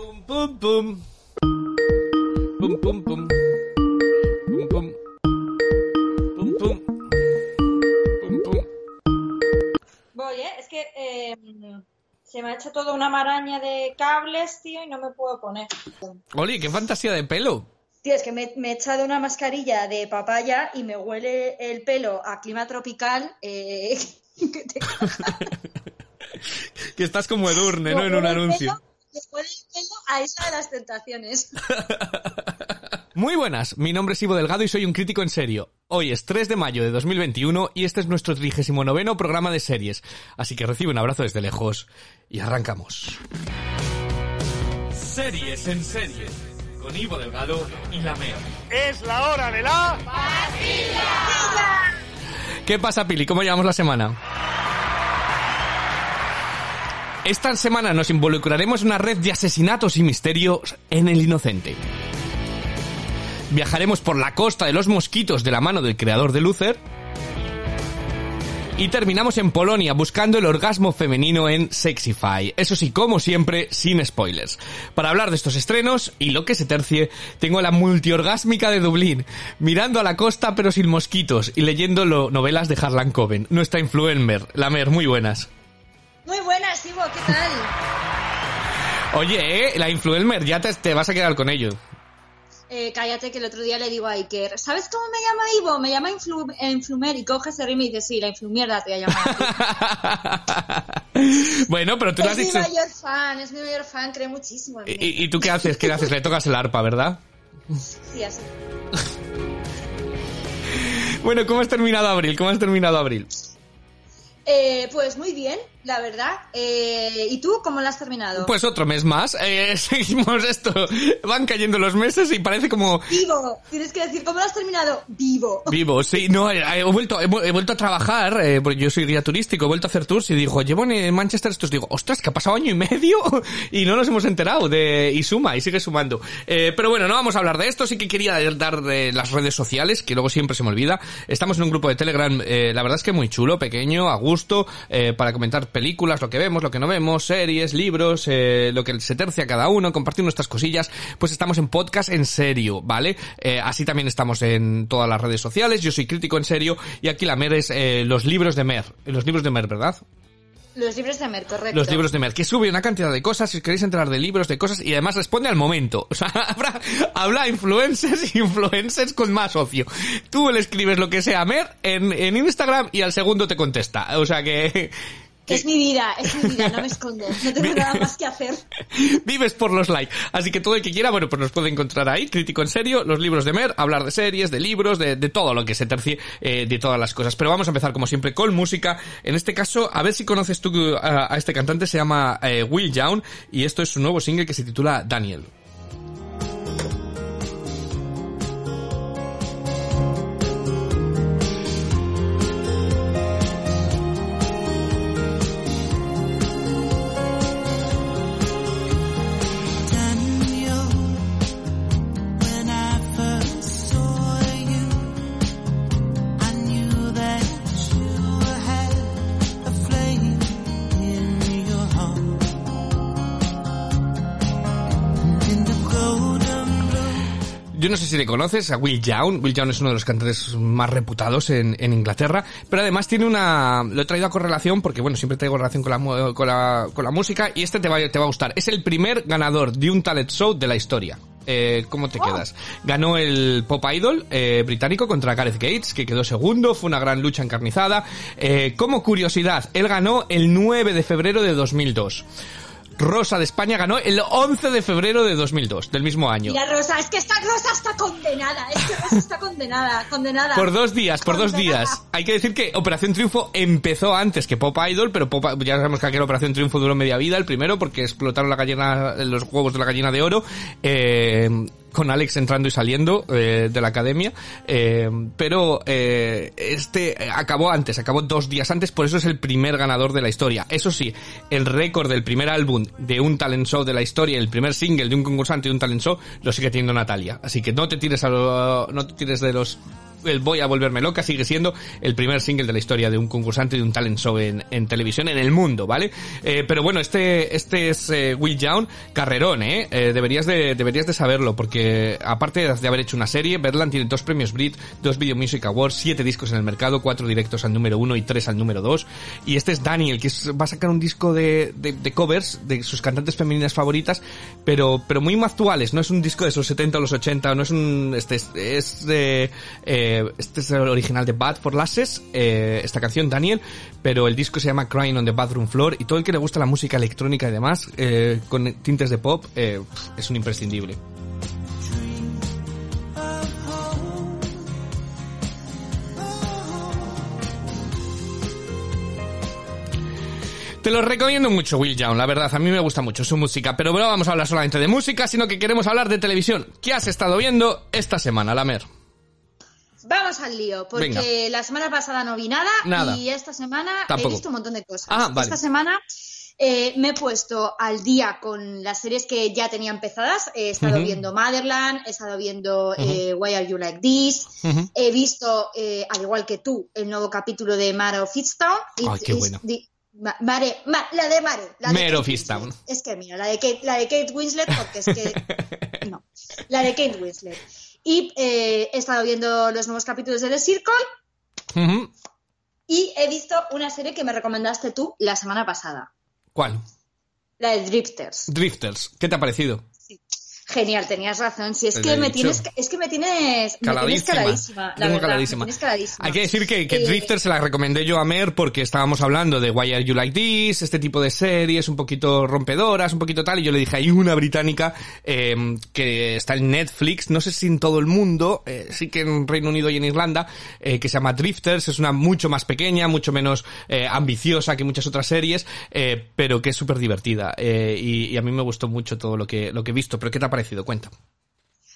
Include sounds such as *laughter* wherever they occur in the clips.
Pum, pum, pum. Pum, pum, pum. Pum, pum. Pum, pum. Pum, pum. Voy, ¿eh? Es que eh, se me ha hecho toda una maraña de cables, tío, y no me puedo poner. Oli, qué fantasía de pelo. Tío, es que me, me he echado una mascarilla de papaya y me huele el pelo a clima tropical. Eh, *laughs* que te *laughs* Que estás como Edurne, ¿no? En un anuncio. El pelo a Isla de las Tentaciones. *laughs* Muy buenas, mi nombre es Ivo Delgado y soy un crítico en serio. Hoy es 3 de mayo de 2021 y este es nuestro 39 programa de series. Así que recibe un abrazo desde lejos y arrancamos. Series en series, con Ivo Delgado y la Mea. Es la hora de la... ¿Qué pasa, Pili? ¿Cómo llevamos la semana? Esta semana nos involucraremos en una red de asesinatos y misterios en el inocente. Viajaremos por la costa de los mosquitos de la mano del creador de Luther. Y terminamos en Polonia buscando el orgasmo femenino en Sexify. Eso sí, como siempre, sin spoilers. Para hablar de estos estrenos y lo que se tercie, tengo a la multiorgásmica de Dublín, mirando a la costa pero sin mosquitos y leyendo lo- novelas de Harlan Coben. Nuestra influencer, la Mer, muy buenas. Muy buenas, Ivo, ¿qué tal? Oye, eh, la influencer, ya te, te vas a quedar con ello. Eh, cállate que el otro día le digo a Iker, ¿sabes cómo me llama Ivo? Me llama Influ Influmer y coge ese ritmo y dice, sí, la Influmierda te voy a llamar. *laughs* bueno, pero tú lo has es mi dicho... mayor fan, es mi mayor fan, cree muchísimo en mí. ¿Y, y- tú qué haces? ¿Qué haces? Le tocas el arpa, ¿verdad? Sí, así. *laughs* Bueno, ¿cómo has terminado abril? ¿Cómo has terminado abril? Eh, pues muy bien, la verdad. Eh, ¿Y tú cómo lo has terminado? Pues otro mes más. Eh, *laughs* seguimos esto. Van cayendo los meses y parece como Vivo, tienes que decir, ¿cómo lo has terminado? Vivo. vivo. Sí, no, eh, he vuelto, he, vu- he vuelto a trabajar, eh, porque yo soy guía turístico, he vuelto a hacer tours y digo, llevo en Manchester estos, digo, ostras, que ha pasado año y medio *laughs* y no nos hemos enterado de, y suma, y sigue sumando. Eh, pero bueno, no vamos a hablar de esto, sí que quería dar de las redes sociales, que luego siempre se me olvida. Estamos en un grupo de Telegram, eh, la verdad es que muy chulo, pequeño, a gusto, eh, para comentar películas, lo que vemos, lo que no vemos, series, libros, eh, lo que se tercia cada uno, compartir nuestras cosillas, pues estamos en podcast en serio, ¿vale? Eh, así también estamos en todas las redes sociales, yo soy crítico en serio, y aquí la Mer es eh, los libros de Mer, los libros de Mer, ¿verdad? Los libros de Mer, correcto. Los libros de Mer, que sube una cantidad de cosas, si queréis entrar de libros, de cosas, y además responde al momento. *laughs* O sea, habrá, habla influencers y *laughs* influencers con más ocio. Tú le escribes lo que sea a Mer en, en Instagram y al segundo te contesta. O sea que... que Es mi vida, es mi vida, no me escondo. No tengo *laughs* nada más que hacer. *laughs* Vives por los likes. Así que todo el que quiera, bueno, pues nos puede encontrar ahí, crítico en serio, los libros de Mer, hablar de series, de libros, de, de todo lo que se tercie, eh, de todas las cosas. Pero vamos a empezar como siempre con música. En este caso, a ver si conoces tú a, a este cantante, se llama eh, Will Young, y esto es su nuevo single que se titula Daniel. Daniel, Yo no sé si le conoces a Will Young. Will Young es uno de los cantantes más reputados en, en Inglaterra, pero además tiene una... Lo he traído a correlación porque, bueno, siempre traigo relación con la, con la, con la música y este te va, te va a gustar. Es el primer ganador de un talent show de la historia. Eh, ¿Cómo te quedas? Ganó el Pop Idol eh, británico contra Gareth Gates, que quedó segundo, fue una gran lucha encarnizada. Eh, como curiosidad, él ganó el 9 de febrero de 2002. Rosa de España ganó el 11 de febrero de 2002, del mismo año. Mira, Rosa, es que esta Rosa está condenada. Es que Rosa está condenada, condenada. Por dos días, por dos días. Hay que decir que Operación Triunfo empezó antes que Pop Idol, pero Pop, ya sabemos que aquella Operación Triunfo duró media vida, el primero, porque explotaron la gallina, los huevos de la gallina de oro, eh, con Alex entrando y saliendo eh, de la academia, eh, pero eh, este acabó antes, acabó dos días antes, por eso es el primer ganador de la historia. Eso sí, el récord del primer álbum de un talent show de la historia, el primer single de un concursante de un talent show, lo sigue teniendo Natalia. Así que no te tires a no te tires de los el Voy a volverme loca sigue siendo el primer single de la historia de un concursante de un talent show en, en televisión en el mundo, ¿vale? Eh, pero bueno, este este es eh, Will Young, carrerón, ¿eh? Eh, Deberías de deberías de saberlo porque aparte de haber hecho una serie, Berland tiene dos premios Brit, dos Video Music Awards, siete discos en el mercado, cuatro directos al número uno y tres al número dos. Y este es Daniel, que va a sacar un disco de, de, de covers de sus cantantes femeninas favoritas, pero pero muy actuales, no es un disco de esos 70 o los 80, no es un este es, de eh, este es el original de Bad for Lasses, eh, esta canción Daniel, pero el disco se llama Crying on the Bathroom Floor y todo el que le gusta la música electrónica y demás eh, con tintes de pop es un imprescindible. Te lo recomiendo mucho, Will Young, la verdad, a mí me gusta mucho su música, pero no vamos a hablar solamente de música, sino que queremos hablar de televisión. ¿Qué has estado viendo esta semana, Lamer? Vamos al lío, porque Venga. la semana pasada no vi nada, Nada. y esta semana Tampoco. he visto un montón de cosas. Ah, vale. Esta semana eh, me he puesto al día con las series que ya tenía empezadas. He estado viendo Motherland, he estado viendo eh, Why Are You Like This, he visto, eh, al igual que tú, el nuevo capítulo de Mare of Easttown. Ay, qué bueno. Ma- Mare, Ma- la de Mare. La de Mare of. Winslet. Es que mira, la de Kate, la de Kate Winslet, porque es que *laughs* no. La de Kate Winslet. Y eh, he estado viendo los nuevos capítulos de The Circle y he visto una serie que me recomendaste tú la semana pasada. ¿Cuál? La de Drifters. Drifters. ¿Qué te ha parecido? Genial, tenías razón. Si es Te que me dicho. tienes, es que me tienes, me tienes Caladísima. caladísima, la Tengo verdad, caladísima. me tienes caladísima. Hay que decir que, que Eh, Drifter se la recomendé yo a Mer porque estábamos hablando de Why Are You Like This, este tipo de series un poquito rompedoras, un poquito tal, y yo le dije, hay una británica eh, que está en Netflix, no sé si en todo el mundo, eh, sí que en Reino Unido y en Irlanda, eh, que se llama Drifters, es una mucho más pequeña, mucho menos eh, ambiciosa que muchas otras series, pero que es súper divertida, eh, y, y a mí me gustó mucho todo lo que, lo que he visto, pero ¿qué te ha parecido? Cuenta.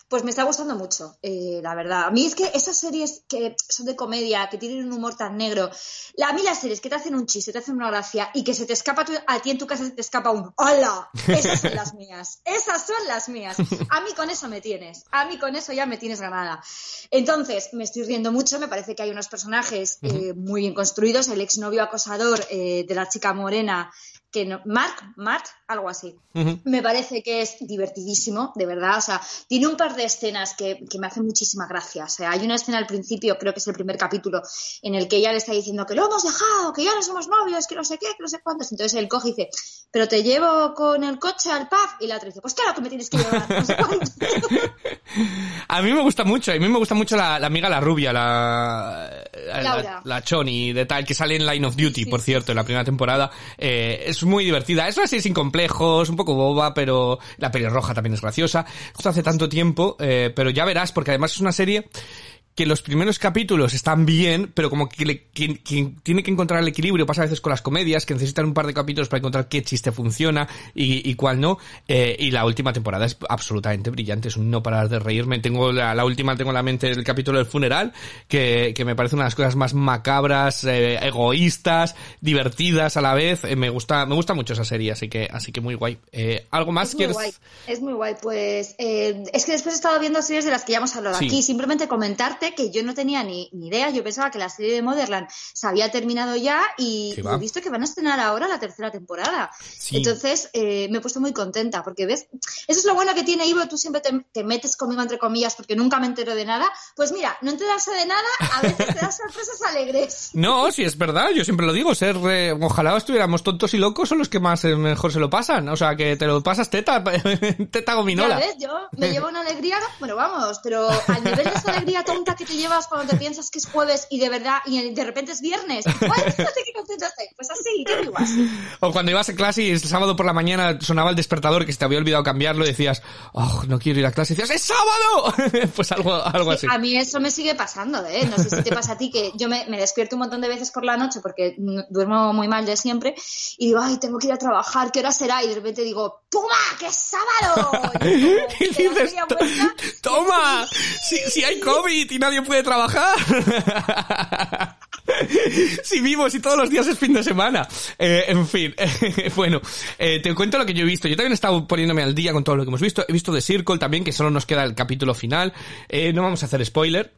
Pues me está gustando mucho, eh, la verdad. A mí es que esas series que son de comedia, que tienen un humor tan negro, la, a mí las series que te hacen un chiste, te hacen una gracia y que se te escapa tu- a ti en tu casa se te escapa un ¡Hola! Esas son las mías. Esas son las mías. A mí con eso me tienes. A mí con eso ya me tienes ganada. Entonces, me estoy riendo mucho. Me parece que hay unos personajes eh, muy bien construidos. El exnovio acosador eh, de la chica morena, que no, Mark, Mark, algo así. Me parece que es divertidísimo, de verdad. O sea, tiene un par de escenas que, que me hacen muchísima gracia. O sea, hay una escena al principio, creo que es el primer capítulo, en el que ella le está diciendo que lo hemos dejado, que ya no somos novios, que no sé qué, que no sé cuántos. Entonces él coge y dice, pero te llevo con el coche al pub. Y la otra dice, pues claro que me tienes que llevar. No sé. *laughs* A mí me gusta mucho, a mí me gusta mucho la, la amiga, la rubia, la, la Choni de tal, que sale en Line of Duty, por cierto, en la primera temporada. Eh, es muy divertida. Es una serie sin complejos, un poco boba, pero la pelirroja también es graciosa. Justo hace tanto tiempo, eh, pero ya verás, porque además es una serie que los primeros capítulos están bien, pero como que, le- que- que tiene que encontrar el equilibrio, pasa a veces con las comedias, que necesitan un par de capítulos para encontrar qué chiste funciona y, y cuál no. Eh, y la última temporada es absolutamente brillante, es un no parar de reírme. Tengo la, la última, tengo en la mente el capítulo del funeral, que, que me parece una de las cosas más macabras, eh, egoístas, divertidas a la vez. Eh, me gusta, me gusta mucho esa serie, así que, así que muy guay. Eh, ¿Algo más Es muy quieres? guay, es muy guay. Pues eh, es que después he estado viendo series de las que ya hemos hablado Sí. aquí. Simplemente comentarte que yo no tenía ni, ni idea. Yo pensaba que la serie de Motherland se había terminado ya y, he visto que van a estrenar ahora la tercera temporada. Sí. Entonces eh, me he puesto muy contenta porque ves, eso es lo bueno que tiene Ivo. Tú siempre te, te metes conmigo entre comillas porque nunca me entero de nada. Pues mira, no enterarse de nada a veces te da sorpresas alegres. *laughs* No, sí es verdad, yo siempre lo digo, ser, eh, ojalá estuviéramos tontos y locos son los que más eh, mejor se lo pasan, o sea, que te lo pasas teta, *laughs* teta Ya gominola. ves, yo me llevo una alegría, bueno, vamos, pero al nivel de esa alegría tonta que te llevas cuando te piensas que es jueves y de verdad, y de repente es viernes. ¡Ay, fíjate qué! Pues así, digo así. O cuando ibas a clase y el sábado por la mañana sonaba el despertador que se te había olvidado cambiarlo y decías, oh, no quiero ir a clase. Y decías, ¡es sábado! *laughs* pues algo, algo así. A mí eso me sigue pasando, ¿eh? No sé si te pasa a ti que yo me, me despierto un montón de veces por la noche porque duermo muy mal de siempre y digo, ay, tengo que ir a trabajar, ¿qué hora será? Y de repente digo, ¡toma, que es sábado! Y, *laughs* como, Y dices, vuelta, ¡toma! *laughs* Si, si hay COVID y nadie puede trabajar. Si vivos y todos los días es fin de semana. Eh, en fin, *laughs* bueno, eh, te cuento lo que yo he visto. Yo también he estado poniéndome al día con todo lo que hemos visto. He visto The Circle también, que solo nos queda el capítulo final. Eh, no vamos a hacer spoiler.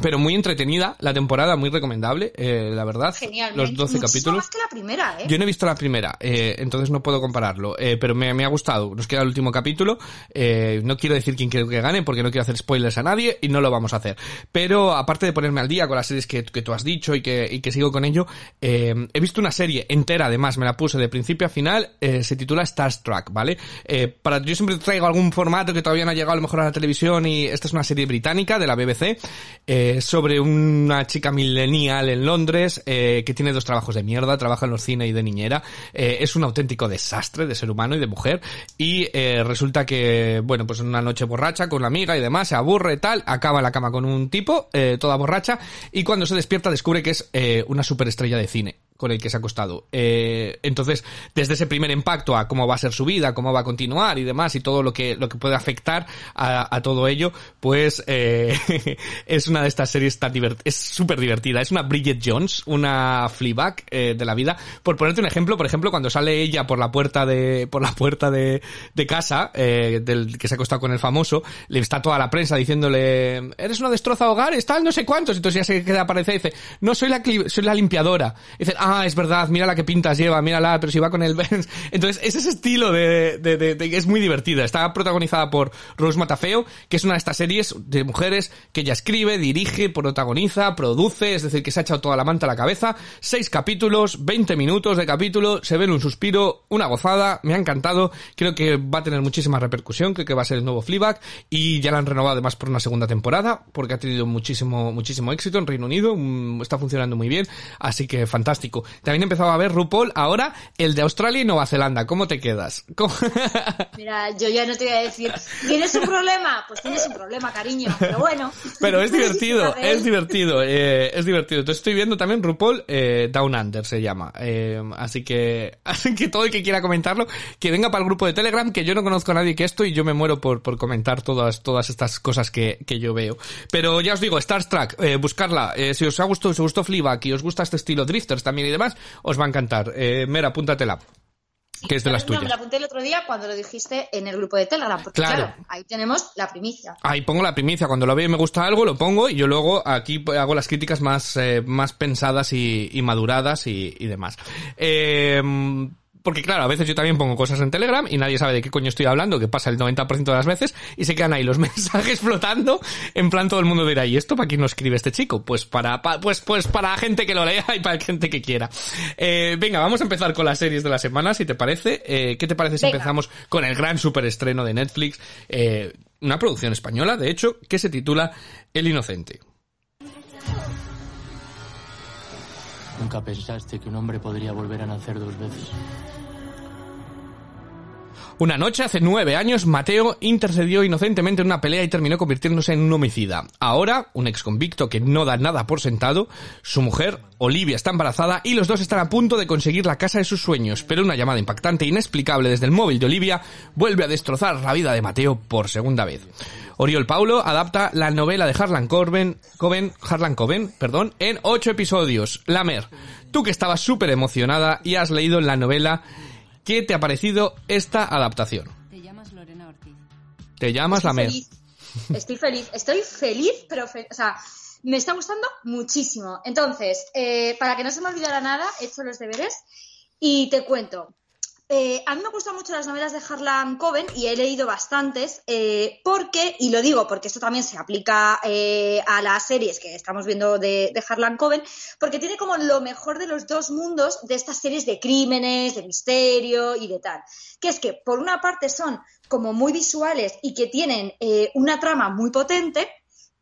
Pero muy entretenida la temporada, muy recomendable, eh, la verdad. Genial. Los me- 12 muchísimo capítulos. más que la primera, ¿eh? Yo no he visto la primera, eh, entonces no puedo compararlo, eh, pero me, me ha gustado. Nos queda el último capítulo. eh, no quiero decir quién quiero que gane porque no quiero hacer spoilers a nadie y no lo vamos a hacer. Pero aparte de ponerme al día con las series que, que tú has dicho y que, y que sigo con ello, eh, he visto una serie entera, además me la puse de principio a final, eh, se titula Starstruck, ¿vale? Eh, para, yo siempre traigo algún formato que todavía no ha llegado a lo mejor a la televisión y esta es una serie británica de la BBC eh, sobre una chica millennial en Londres eh, que tiene dos trabajos de mierda, trabaja en los cine y de niñera, eh, es un auténtico desastre de ser humano y de mujer. Y resulta que, bueno, pues una noche borracha con la amiga y demás, se aburre tal, acaba en la cama con un tipo, toda borracha y cuando se despierta descubre que es una superestrella de cine con el que se ha acostado. Eh, entonces, desde ese primer impacto a cómo va a ser su vida, cómo va a continuar y demás, y todo lo que, lo que puede afectar a, a todo ello, pues eh, *laughs* es una de estas series tan divert es súper divertida. Es una Bridget Jones, una Fleabag eh, de la vida. Por ponerte un ejemplo, por ejemplo, cuando sale ella por la puerta de, por la puerta de, de casa, eh, del que se ha acostado con el famoso, le está toda la prensa diciéndole, eres una destroza hogares, tal, no sé cuántos. Entonces ya se queda aparecer y dice, no, soy la, soy la limpiadora. Y dice, ah, es verdad, mira la que pintas lleva, mírala, pero si va con el *laughs* Benz. Entonces es ese estilo de, de, de- es muy divertida. Está protagonizada por Rose Matafeo, que es una de estas series de mujeres que ella escribe, dirige, protagoniza, produce, es decir, que se ha echado toda la manta a la cabeza. Seis capítulos, 20 minutos de capítulo, se ve en un suspiro, una gozada, me ha encantado. Creo que va a tener muchísima repercusión, creo que va a ser el nuevo Fleabag y ya la han renovado además por una segunda temporada, porque ha tenido muchísimo, muchísimo éxito en Reino Unido, mm, está funcionando muy bien, así que fantástico. También he empezado a ver RuPaul, ahora el de Australia y Nueva Zelanda, ¿cómo te quedas? ¿Cómo- *laughs* Mira, yo ya no te voy a decir, ¿tienes un problema? Pues tienes un problema, cariño, pero bueno. Pero es *laughs* divertido, es divertido, eh, es divertido. Entonces estoy viendo también RuPaul eh, Down Under se llama. Eh, así que, *laughs* así que todo el que quiera comentarlo, que venga para el grupo de Telegram, que yo no conozco a nadie que esto y yo me muero por, por comentar todas, todas estas cosas que, que yo veo. Pero ya os digo, Star Trek, eh, buscarla. Si os ha gustado, si os gustó Fleabag y os gusta este estilo Drifters también y demás, os va a encantar. Eh, Mera, apúntatela. Que es de las No, me tuyas. la apunté el otro día cuando lo dijiste en el grupo de Telegram, porque Claro. claro, ahí tenemos la primicia. Ahí pongo la primicia, cuando lo veo y me gusta algo, lo pongo y yo luego aquí hago las críticas más, eh, más pensadas y, y maduradas y, y demás. Eh, porque claro, a veces yo también pongo cosas en Telegram y nadie sabe de qué coño estoy hablando, que pasa el 90% de las veces, y se quedan ahí los *laughs* mensajes flotando, en plan todo el mundo dirá, ¿y esto para quién no escribe este chico? Pues para, pa- pues, pues para gente que lo lea *laughs* y para gente que quiera. Eh, venga, vamos a empezar con las series de la semana, si te parece. Eh, ¿Qué te parece si Venga. empezamos con el gran superestreno de Netflix? Eh, una producción española, de hecho, que se titula El Inocente. Nunca pensaste que un hombre podría volver a nacer dos veces. Una noche, hace nueve años, Mateo intercedió inocentemente en una pelea y terminó convirtiéndose en un homicida. Ahora, un ex convicto que no da nada por sentado, su mujer, Olivia, está embarazada y los dos están a punto de conseguir la casa de sus sueños, pero una llamada impactante e inexplicable desde el móvil de Olivia vuelve a destrozar la vida de Mateo por segunda vez. Oriol Paulo adapta la novela de Harlan Coben, Coben, Harlan Coben, perdón, en ocho episodios. Lamer, tú que estabas súper emocionada y has leído la novela, ¿qué te ha parecido esta adaptación? Te llamas Lorena Ortiz. Te llamas Estoy Lamer. feliz. Estoy feliz, estoy feliz, pero fe- o sea, me está gustando muchísimo. Entonces, eh, para que no se me olvidara nada, he hecho los deberes y te cuento. Eh, a mí me gustan mucho las novelas de Harlan Coben y he leído bastantes eh, porque, y lo digo porque esto también se aplica eh, a las series que estamos viendo de, de Harlan Coben, porque tiene como lo mejor de los dos mundos de estas series de crímenes, de misterio y de tal. Que es que por una parte son como muy visuales y que tienen eh, una trama muy potente,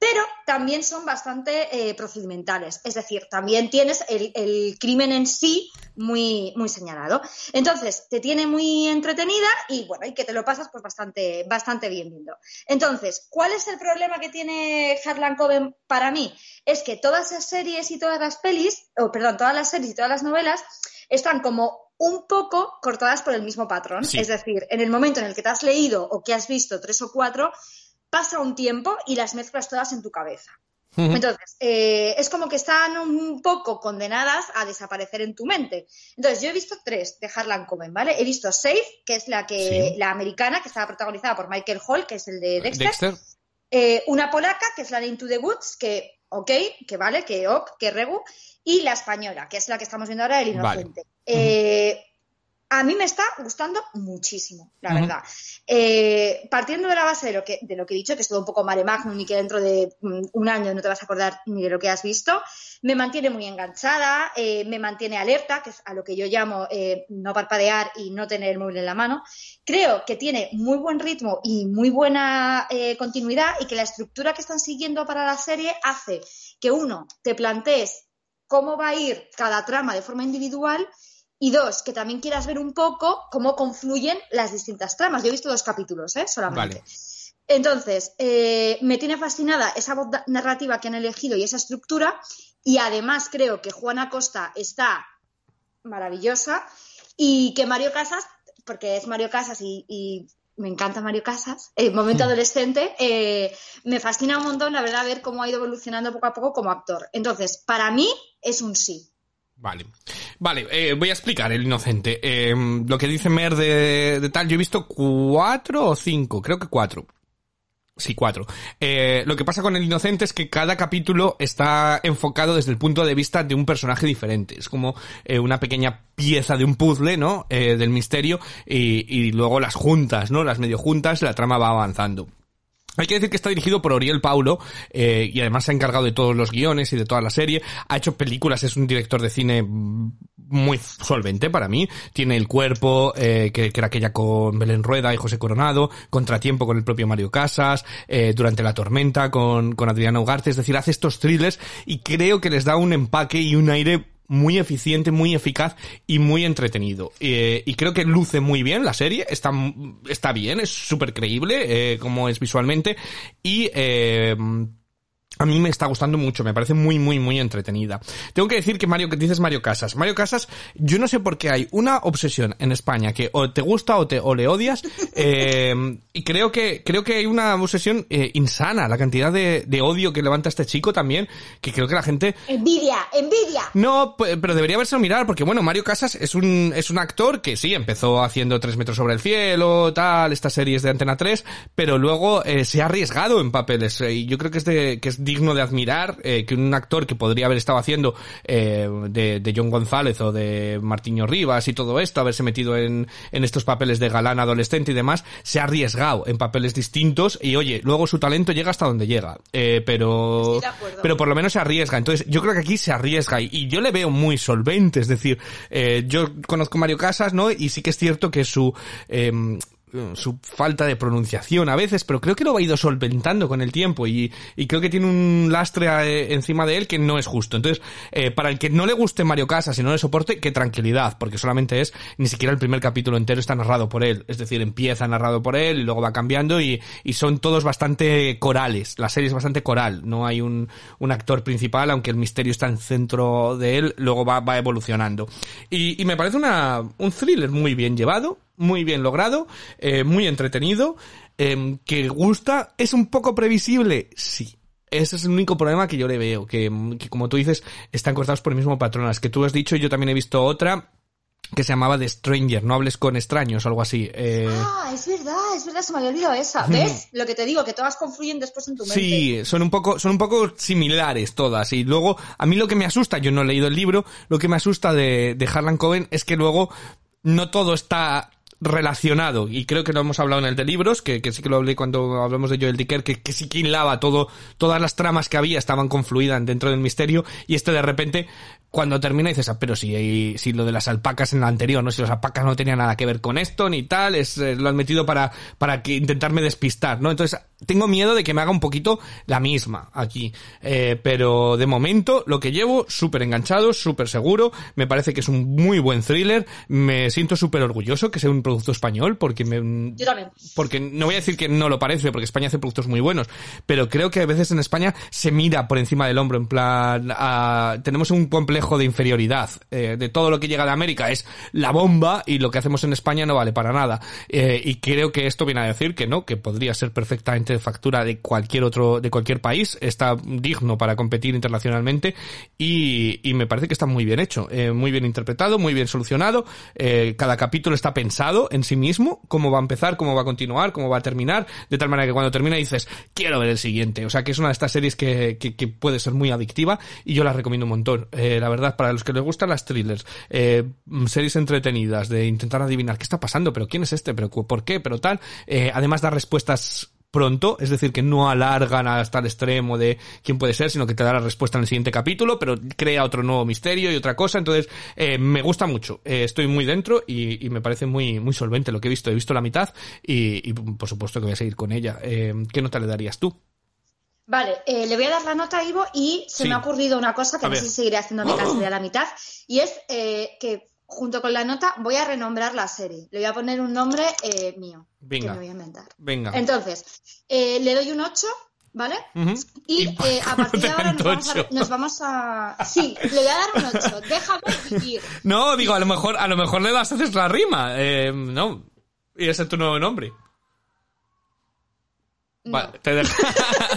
pero también son bastante eh, procedimentales. Es decir, también tienes el, el crimen en sí muy, muy señalado. Entonces, te tiene muy entretenida y bueno, y que te lo pasas pues bastante, bastante bien viendo. Entonces, ¿cuál es el problema que tiene Harlan Coben para mí? Es que todas las series y todas las pelis, o perdón, todas las series y todas las novelas están como un poco cortadas por el mismo patrón. Sí. Es decir, en el momento en el que te has leído o que has visto tres o cuatro, pasa un tiempo y las mezclas todas en tu cabeza. Entonces, eh, es como que están un poco condenadas a desaparecer en tu mente. Entonces, yo he visto tres de Harlan Coben, ¿vale? He visto Safe, que es la que Sí. la americana, que estaba protagonizada por Michael Hall, que es el de Dexter. Dexter. Eh, una polaca, que es la de Into the Woods, que ok, que vale, que ok, que regu. Y la española, que es la que estamos viendo ahora, El Vale. Inocente. Eh, a mí me está gustando muchísimo, la verdad. Eh, partiendo de la base de lo, que, de lo que he dicho, que es todo un poco mare magnum y que dentro de mm, un año no te vas a acordar ni de lo que has visto, me mantiene muy enganchada, eh, me mantiene alerta, que es a lo que yo llamo eh, no parpadear y no tener el móvil en la mano. Creo que tiene muy buen ritmo y muy buena continuidad y que la estructura que están siguiendo para la serie hace que uno, te plantees cómo va a ir cada trama de forma individual y dos, que también quieras ver un poco cómo confluyen las distintas tramas. Yo he visto dos capítulos, ¿eh? Solamente. Vale. Entonces, eh, me tiene fascinada esa voz narrativa que han elegido y esa estructura. Y además creo que Juana Costa está maravillosa y que Mario Casas, porque es Mario Casas y, y me encanta Mario Casas, el momento adolescente, eh, me fascina un montón, la verdad, ver cómo ha ido evolucionando poco a poco como actor. Entonces, para mí es un sí. Vale. Vale, eh, voy a explicar el inocente. Eh, lo que dice Mer de, tal, yo he visto cuatro o cinco, creo que cuatro. Sí, cuatro. Eh, lo que pasa con el inocente es que cada capítulo está enfocado desde el punto de vista de un personaje diferente. Es como eh, una pequeña pieza de un puzzle, ¿no? Del misterio y luego las juntas, ¿no? Las medio juntas, la trama va avanzando. Hay que decir que está dirigido por Oriel Paulo eh, y además se ha encargado de todos los guiones y de toda la serie. Ha hecho películas, es un director de cine muy solvente para mí. Tiene El Cuerpo, eh, que, que era aquella con Belén Rueda y José Coronado, Contratiempo con el propio Mario Casas, eh, Durante la Tormenta con, con Adriana Ugarte. Es decir, hace estos thrillers y creo que les da un empaque y un aire muy eficiente, muy eficaz y muy entretenido. Eh, y creo que luce muy bien la serie, está, está bien, es súper creíble eh, como es visualmente y... Eh, a mí me está gustando mucho, me parece muy, muy, muy entretenida. Tengo que decir que Mario, que dices Mario Casas. Mario Casas, yo no sé por qué hay una obsesión en España que o te gusta o te o le odias. *laughs* eh, y creo que, creo que hay una obsesión eh, insana, la cantidad de, de odio que levanta este chico también, que creo que la gente Envidia, envidia. no, pero debería haberse mirar, porque bueno, Mario Casas es un, es un actor que sí, empezó haciendo Tres metros sobre el cielo, tal, estas series de Antena 3, pero luego eh, se ha arriesgado en papeles, eh, y yo creo que es, de, que es digno de admirar eh, que un actor que podría haber estado haciendo eh, de, de John González o de Martiño Rivas y todo esto, haberse metido en, en estos papeles de galán adolescente y demás, se ha arriesgado en papeles distintos, y oye, luego su talento llega hasta donde llega, eh, pero, pero por lo menos se arriesga. Entonces, yo creo que aquí se arriesga y, y yo le veo muy solvente. Es decir, eh, yo conozco a Mario Casas, ¿no? Y sí que es cierto que su, em, su falta de pronunciación a veces, pero creo que lo ha ido solventando con el tiempo y, creo que tiene un lastre eh, encima de él que no es justo. Entonces, eh, para el que no le guste Mario Casas y no le soporte, qué tranquilidad, porque solamente es, ni siquiera el primer capítulo entero está narrado por él. Es decir, empieza narrado por él y luego va cambiando y, y son todos bastante corales. La serie es bastante coral. No hay un, actor principal, aunque el misterio está en centro de él, luego va, evolucionando. Y, y me parece una, un thriller muy bien llevado, muy bien logrado, eh, muy entretenido, eh, que gusta, es un poco previsible, sí. Ese es el único problema que yo le veo, que, que como tú dices, están cortados por el mismo patrón. Las que tú has dicho, yo también he visto otra que se llamaba The Stranger, no hables con extraños, algo así. Eh, Ah, es verdad, es verdad, se me había olvidado esa. ¿Ves? Lo que te digo, que todas confluyen después en tu mente. Sí, son un poco, son un poco similares todas. Y luego, a mí lo que me asusta, yo no he leído el libro, lo que me asusta de, de Harlan Coben es que luego no todo está relacionado y creo que lo hemos hablado en el de libros que, que sí que lo hablé cuando hablamos de Joel Dicker que, que sí que todo todas las tramas que había estaban confluidas dentro del misterio y este de repente cuando termina dices, ah, pero si, si lo de las alpacas en la anterior, no si las alpacas no tenían nada que ver con esto ni tal, es eh, lo han metido para para que intentarme despistar, ¿no? Entonces tengo miedo de que me haga un poquito la misma aquí, Eh, pero de momento lo que llevo súper enganchado, súper seguro, me parece que es un muy buen thriller, me siento súper orgulloso que sea un producto español porque me Yo también. porque no voy a decir que no lo parece, porque España hace productos muy buenos, pero creo que a veces en España se mira por encima del hombro, en plan, ah, tenemos un complejo de inferioridad, eh, de todo lo que llega de América. Es la bomba y lo que hacemos en España no vale para nada. Eh, y creo que esto viene a decir que no, que podría ser perfectamente de factura de cualquier otro, de cualquier país, está digno para competir internacionalmente y, y me parece que está muy bien hecho, eh, muy bien interpretado, muy bien solucionado, cada capítulo está pensado en sí mismo, cómo va a empezar, cómo va a continuar, cómo va a terminar, de tal manera que cuando termina dices, quiero ver el siguiente, o sea que es una de estas series que, que, puede ser muy adictiva y yo la recomiendo un montón, verdad, para los que les gustan las thrillers, eh, mm, series entretenidas, de intentar adivinar qué está pasando, pero quién es este, pero por qué, pero tal, eh, además da respuestas pronto, es decir, que no alargan hasta el extremo de quién puede ser, sino que te da la respuesta en el siguiente capítulo, pero crea otro nuevo misterio y otra cosa, entonces eh, me gusta mucho, eh, estoy muy dentro y, y me parece muy muy solvente lo que he visto, he visto la mitad y, y, por supuesto que voy a seguir con ella. Eh, ¿Qué nota le darías tú? Vale, eh, le voy a dar la nota a Ivo y se Sí. me ha ocurrido una cosa que A no ver. sé si seguiré haciendo mi caso de a la mitad, y es eh, que junto con la nota voy a renombrar la serie. Le voy a poner un nombre eh, mío, Venga. que me voy a inventar. Venga. Entonces, eh, le doy un 8, ¿vale? Y Y- eh, a partir de *laughs* ahora nos vamos, a, ocho. nos vamos a... Sí, le voy a dar un 8. Déjame vivir. No, digo, a lo mejor, a lo mejor le das haces la rima, eh, no, y ese es tu nuevo nombre. No. Vale, te dejo. *laughs*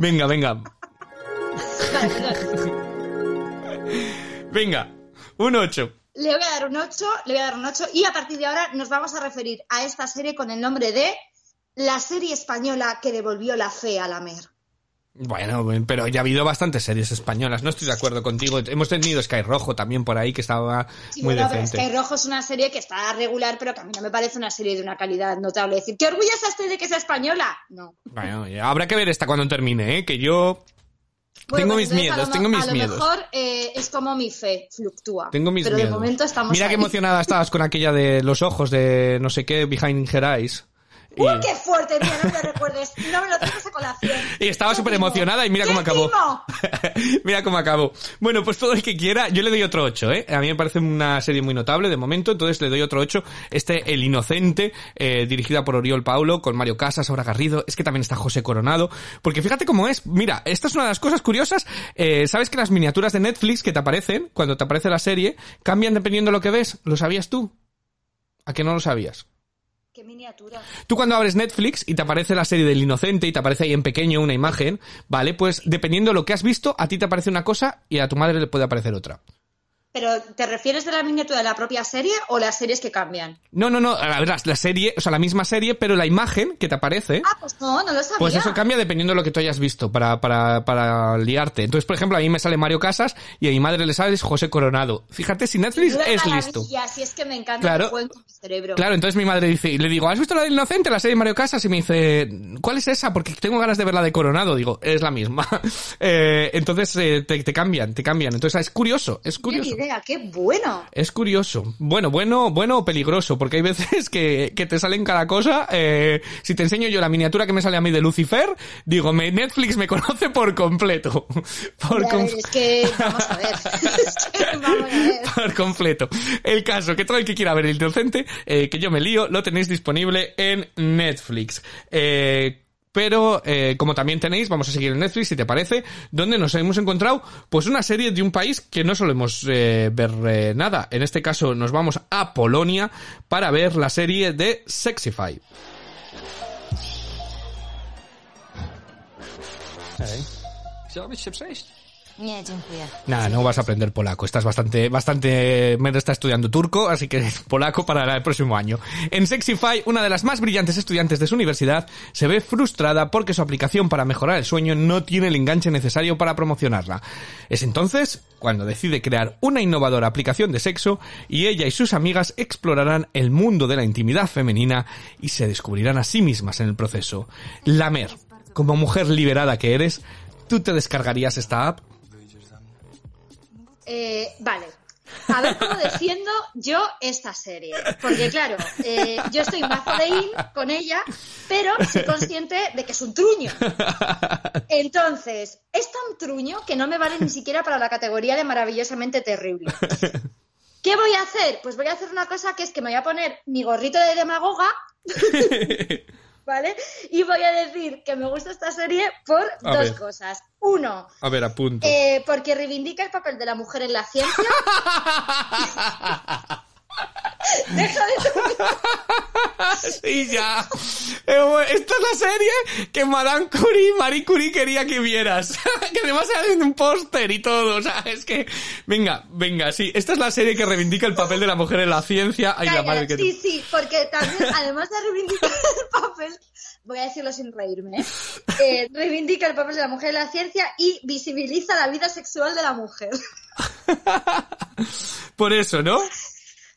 venga, venga, *laughs* venga, un 8. Le voy a dar un 8, le voy a dar un 8 y a partir de ahora nos vamos a referir a esta serie con el nombre de la serie española que devolvió la fe a la mer. Bueno, pero ya ha habido bastantes series españolas, no estoy de acuerdo contigo. Hemos tenido Sky Rojo también por ahí que estaba Sí, muy bueno, pero decente. Sky Rojo es una serie que está regular, pero que a mí no me parece una serie de una calidad notable. Decir, ¿qué orgullosa estoy de que sea española? No. Bueno, ya habrá que ver esta cuando termine, ¿eh? Que yo Bueno, Tengo mis miedos, lo, tengo mis a lo miedos. mejor eh, es como mi fe, fluctúa. tengo mis pero miedos. de momento estamos Mira ahí. qué emocionada estabas con aquella de los ojos de no sé qué, Behind Her Eyes. Y, ¡Uy, qué fuerte! Mira, no me lo recuerdes. No me lo traigas a colación. *laughs* y estaba ¿Qué súper emocionada y mira ¿Qué cómo acabó. *laughs* Mira cómo acabó. Bueno, pues todo el que quiera, yo le doy otro 8, ¿eh? A mí me parece una serie muy notable de momento, entonces le doy otro 8. Este, El Inocente, eh, dirigida por Oriol Paulo, con Mario Casas, Aura Garrido, es que también está José Coronado, porque fíjate cómo es. Mira, esta es una de las cosas curiosas. Eh, ¿Sabes que las miniaturas de Netflix que te aparecen, cuando te aparece la serie, cambian dependiendo de lo que ves? ¿Lo sabías tú? ¿A que no lo sabías? ¡Qué miniatura! Tú cuando abres Netflix y te aparece la serie del inocente y te aparece ahí en pequeño una imagen, ¿vale? Pues dependiendo de lo que has visto, a ti te aparece una cosa y a tu madre le puede aparecer otra. ¿Pero te refieres de la miniatura de la propia serie o las series que cambian? No, no, no, la, la serie, o sea, la misma serie, pero la imagen que te aparece, Ah, pues no, no lo sabía. pues eso cambia dependiendo de lo que tú hayas visto para, para, para liarte. Entonces, por ejemplo, a mí me sale Mario Casas y a mi madre le sale José Coronado. Fíjate, si Netflix es listo. Si es que me encanta Claro. que jueguen con mi cerebro. Claro, entonces mi madre dice, y le digo, ¿has visto la del inocente, la serie de Mario Casas? Y me dice, ¿cuál es esa? Porque tengo ganas de ver la de Coronado. Digo, es la misma. *laughs* Eh, entonces eh, te, te cambian, te cambian. Entonces es curioso, es curioso. Idea, qué bueno. Es curioso. Bueno, bueno, bueno o peligroso, porque hay veces que, que te salen cada cosa. Eh, si te enseño yo la miniatura que me sale a mí de Lucifer, digo, me, Netflix me conoce por completo. *laughs* Por, Ya com- ver, es que vamos a ver. *laughs* *laughs* Es que vamos a ver. por completo. El caso, que todo el que quiera ver el inocente, eh, que yo me lío, lo tenéis disponible en Netflix. Eh, pero, eh, como también tenéis, vamos a seguir en Netflix, si te parece, donde nos hemos encontrado, pues una serie de un país que no solemos eh, ver eh, nada. En este caso, nos vamos a Polonia para ver la serie de Sexify. Się przejść? Nada, no vas a aprender polaco. Estás bastante, bastante, Mer está estudiando turco, así que *laughs* polaco para el próximo año. En Sexify, una de las más brillantes estudiantes de su universidad se ve frustrada porque su aplicación para mejorar el sueño no tiene el enganche necesario para promocionarla. Es entonces cuando decide crear una innovadora aplicación de sexo y ella y sus amigas explorarán el mundo de la intimidad femenina y se descubrirán a sí mismas en el proceso. Lamer, como mujer liberada que eres, ¿tú te descargarías esta app? Eh, vale. A ver cómo defiendo yo esta serie. Porque, claro, eh, yo estoy mazo de in con ella, pero soy consciente de que es un truño. Entonces, es tan truño que no me vale ni siquiera para la categoría de maravillosamente terrible. ¿Qué voy a hacer? Pues voy a hacer una cosa que es que me voy a poner mi gorrito de demagoga, *laughs* ¿vale? Y voy a decir que me gusta esta serie por A dos ver. cosas. Uno, A ver, apunto. eh, porque reivindica el papel de la mujer en la ciencia. *laughs* *laughs* Deja de sí, ya. Esta es la serie que Madame Curie, Marie Curie quería que vieras. *laughs* que además en un póster y todo. O sea, es que... Venga, venga, sí. Esta es la serie que reivindica el papel de la mujer en la ciencia. Ay, la madre que... Sí, sí, porque también, además de reivindicar el papel, voy a decirlo sin reírme, ¿eh? Eh, reivindica el papel de la mujer en la ciencia y visibiliza la vida sexual de la mujer. *laughs* Por eso, ¿no?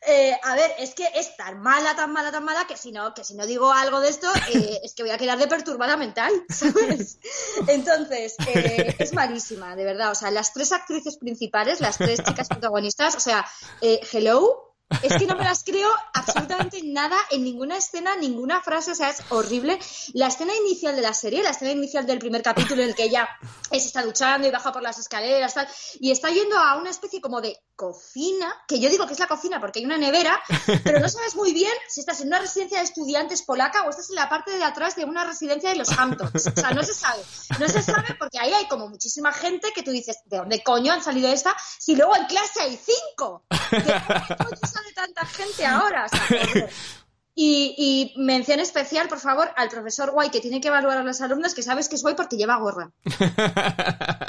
Eh, a ver, es que es tan mala, tan mala, tan mala que si no, que si no digo algo de esto, eh, es que voy a quedar de perturbada mental, *laughs* ¿sabes? Entonces, eh, es malísima, de verdad. O sea, las tres actrices principales, las tres chicas protagonistas, o sea, Hello, es que no me las creo absolutamente nada en ninguna escena, ninguna frase, o sea, es horrible. La escena inicial de la serie, la escena inicial del primer capítulo en el que ella se está duchando y baja por las escaleras tal, y está yendo a una especie como de cocina, que yo digo que es la cocina porque hay una nevera, pero no sabes muy bien si estás en una residencia de estudiantes polaca o estás en la parte de atrás de una residencia de los Hamptons. O sea, no se sabe. No se sabe porque ahí hay como muchísima gente que tú dices, ¿de dónde coño han salido esta? Si luego en clase hay cinco. ¿De dónde coño sale tanta gente ahora? Y, y mención especial, por favor, al profesor Guay, que tiene que evaluar a los alumnos, que sabes que es guay porque lleva gorra. *laughs*